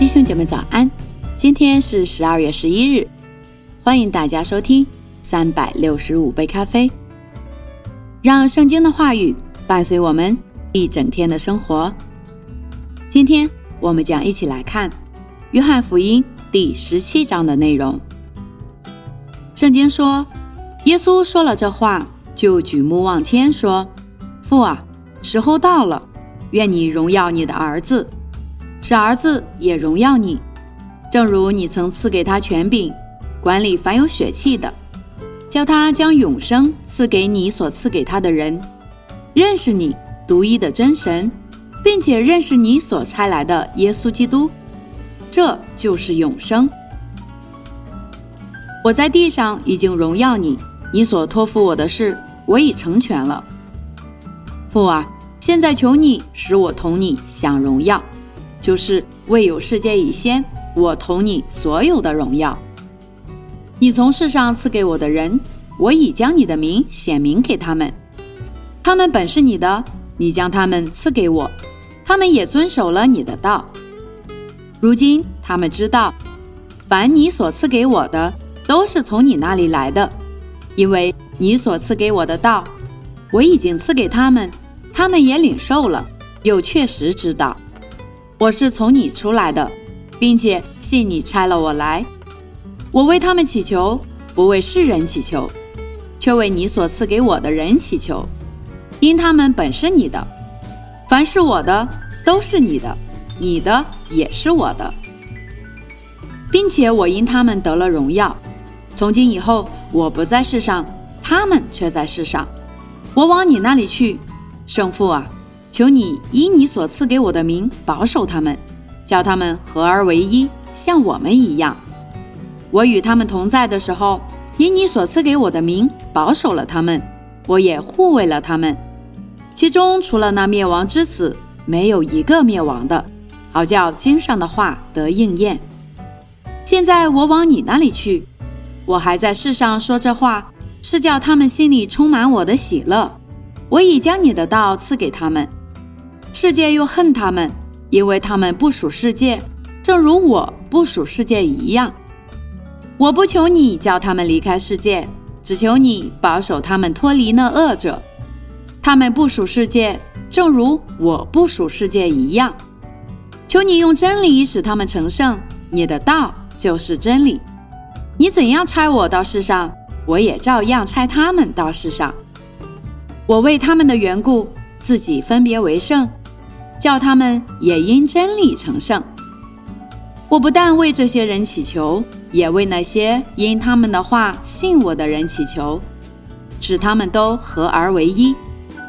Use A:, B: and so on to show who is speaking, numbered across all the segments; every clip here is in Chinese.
A: 弟兄姐妹早安，今天是十二月十一日，欢迎大家收听三百六十五杯咖啡，让圣经的话语伴随我们一整天的生活。今天我们将一起来看约翰福音第十七章的内容。圣经说，耶稣说了这话，就举目望天说：“父啊，时候到了，愿你荣耀你的儿子。”使儿子也荣耀你，正如你曾赐给他权柄，管理凡有血气的，叫他将永生赐给你所赐给他的人，认识你独一的真神，并且认识你所差来的耶稣基督，这就是永生。我在地上已经荣耀你，你所托付我的事，我已成全了。父啊，现在求你使我同你享荣耀。就是未有世界以先，我同你所有的荣耀。你从世上赐给我的人，我已将你的名显明给他们。他们本是你的，你将他们赐给我，他们也遵守了你的道。如今他们知道，凡你所赐给我的，都是从你那里来的，因为你所赐给我的道，我已经赐给他们，他们也领受了，又确实知道。我是从你出来的，并且信你差了我来。我为他们祈求，不为世人祈求，却为你所赐给我的人祈求，因他们本是你的。凡是我的，都是你的；你的也是我的，并且我因他们得了荣耀。从今以后，我不在世上，他们却在世上。我往你那里去，圣父啊！求你以你所赐给我的名保守他们，叫他们合而为一，像我们一样。我与他们同在的时候，以你所赐给我的名保守了他们，我也护卫了他们。其中除了那灭亡之子，没有一个灭亡的，好叫经上的话得应验。现在我往你那里去，我还在世上说这话，是叫他们心里充满我的喜乐。我已将你的道赐给他们。世界又恨他们，因为他们不属世界，正如我不属世界一样。我不求你叫他们离开世界，只求你保守他们脱离那恶者。他们不属世界，正如我不属世界一样。求你用真理使他们成圣，你的道就是真理。你怎样差我到世上，我也照样差他们到世上。我为他们的缘故，自己分别为圣。叫他们也因真理成圣。我不但为这些人祈求，也为那些因他们的话信我的人祈求，使他们都合而为一，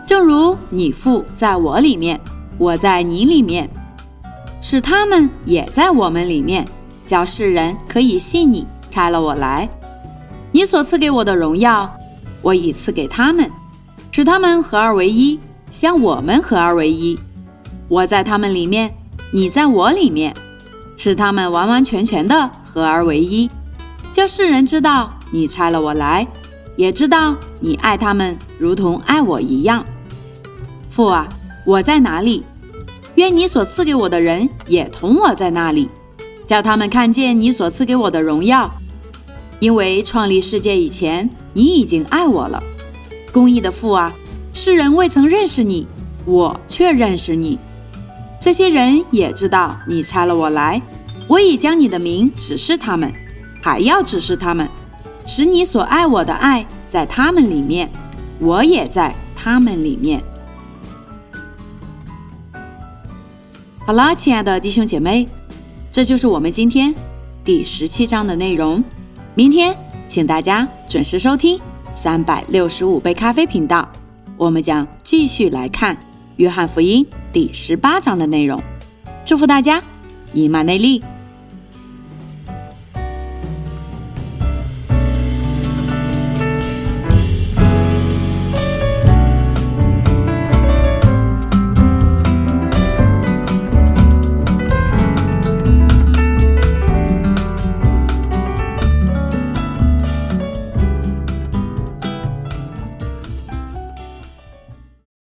A: 正如你父在我里面，我在你里面，使他们也在我们里面，叫世人可以信你差了我来。你所赐给我的荣耀，我已赐给他们，使他们合而为一，像我们合而为一。我在他们里面，你在我里面，使他们完完全全的合而为一，叫世人知道你差了我来，也知道你爱他们如同爱我一样。父啊，我在哪里？愿你所赐给我的人也同我在那里，叫他们看见你所赐给我的荣耀。因为创立世界以前，你已经爱我了。公义的父啊，世人未曾认识你，我却认识你。这些人也知道你差了我来，我已将你的名指示他们，还要指示他们，使你所爱我的爱在他们里面，我也在他们里面。好了，亲爱的弟兄姐妹，这就是我们今天第十七章的内容。明天请大家准时收听三百六十五杯咖啡频道，我们将继续来看约翰福音。第十八章的内容，祝福大家，以马内利。